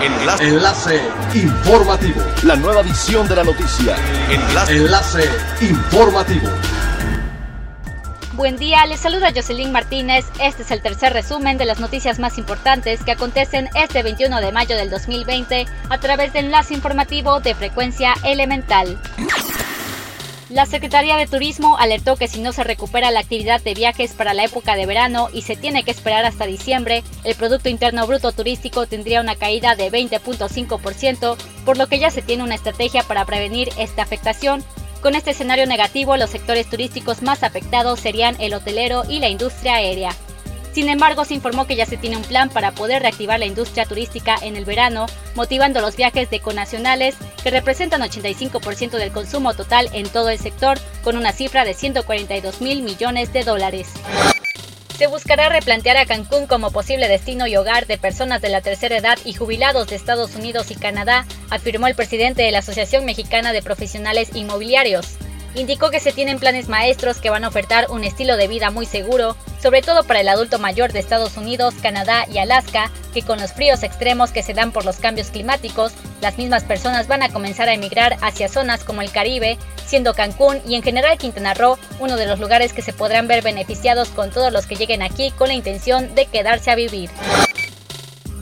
Enlace. Enlace informativo. La nueva edición de la noticia. Enlace. Enlace informativo. Buen día, les saluda Jocelyn Martínez. Este es el tercer resumen de las noticias más importantes que acontecen este 21 de mayo del 2020 a través del enlace informativo de frecuencia elemental. La Secretaría de Turismo alertó que si no se recupera la actividad de viajes para la época de verano y se tiene que esperar hasta diciembre, el Producto Interno Bruto Turístico tendría una caída de 20.5%, por lo que ya se tiene una estrategia para prevenir esta afectación. Con este escenario negativo, los sectores turísticos más afectados serían el hotelero y la industria aérea. Sin embargo, se informó que ya se tiene un plan para poder reactivar la industria turística en el verano, motivando los viajes de conacionales, que representan 85% del consumo total en todo el sector, con una cifra de 142 mil millones de dólares. Se buscará replantear a Cancún como posible destino y hogar de personas de la tercera edad y jubilados de Estados Unidos y Canadá, afirmó el presidente de la Asociación Mexicana de Profesionales Inmobiliarios. Indicó que se tienen planes maestros que van a ofertar un estilo de vida muy seguro, sobre todo para el adulto mayor de Estados Unidos, Canadá y Alaska, que con los fríos extremos que se dan por los cambios climáticos, las mismas personas van a comenzar a emigrar hacia zonas como el Caribe, siendo Cancún y en general Quintana Roo uno de los lugares que se podrán ver beneficiados con todos los que lleguen aquí con la intención de quedarse a vivir.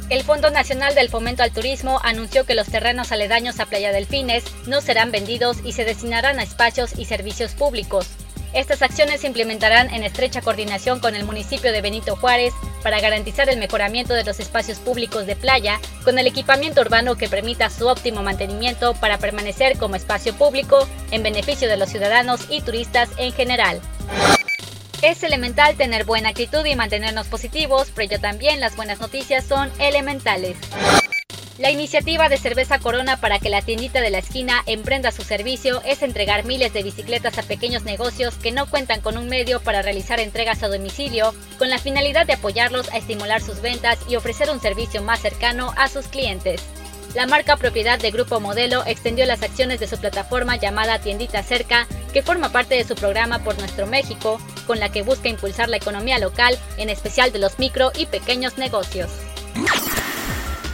El Fondo Nacional del Fomento al Turismo anunció que los terrenos aledaños a Playa Delfines no serán vendidos y se destinarán a espacios y servicios públicos. Estas acciones se implementarán en estrecha coordinación con el municipio de Benito Juárez para garantizar el mejoramiento de los espacios públicos de playa con el equipamiento urbano que permita su óptimo mantenimiento para permanecer como espacio público en beneficio de los ciudadanos y turistas en general. Es elemental tener buena actitud y mantenernos positivos, pero también las buenas noticias son elementales. La iniciativa de Cerveza Corona para que la tiendita de la esquina emprenda su servicio es entregar miles de bicicletas a pequeños negocios que no cuentan con un medio para realizar entregas a domicilio, con la finalidad de apoyarlos a estimular sus ventas y ofrecer un servicio más cercano a sus clientes. La marca propiedad de Grupo Modelo extendió las acciones de su plataforma llamada Tiendita Cerca, que forma parte de su programa Por Nuestro México, con la que busca impulsar la economía local, en especial de los micro y pequeños negocios.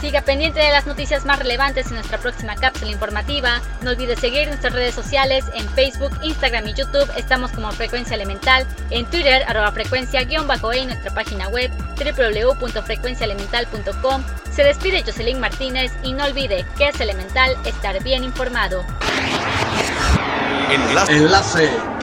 Siga pendiente de las noticias más relevantes en nuestra próxima cápsula informativa. No olvide seguir nuestras redes sociales en Facebook, Instagram y YouTube. Estamos como Frecuencia Elemental. En Twitter, arroba frecuencia-e y nuestra página web www.frecuenciaelemental.com. Se despide Jocelyn Martínez y no olvide que es elemental estar bien informado. Enlace. Enlace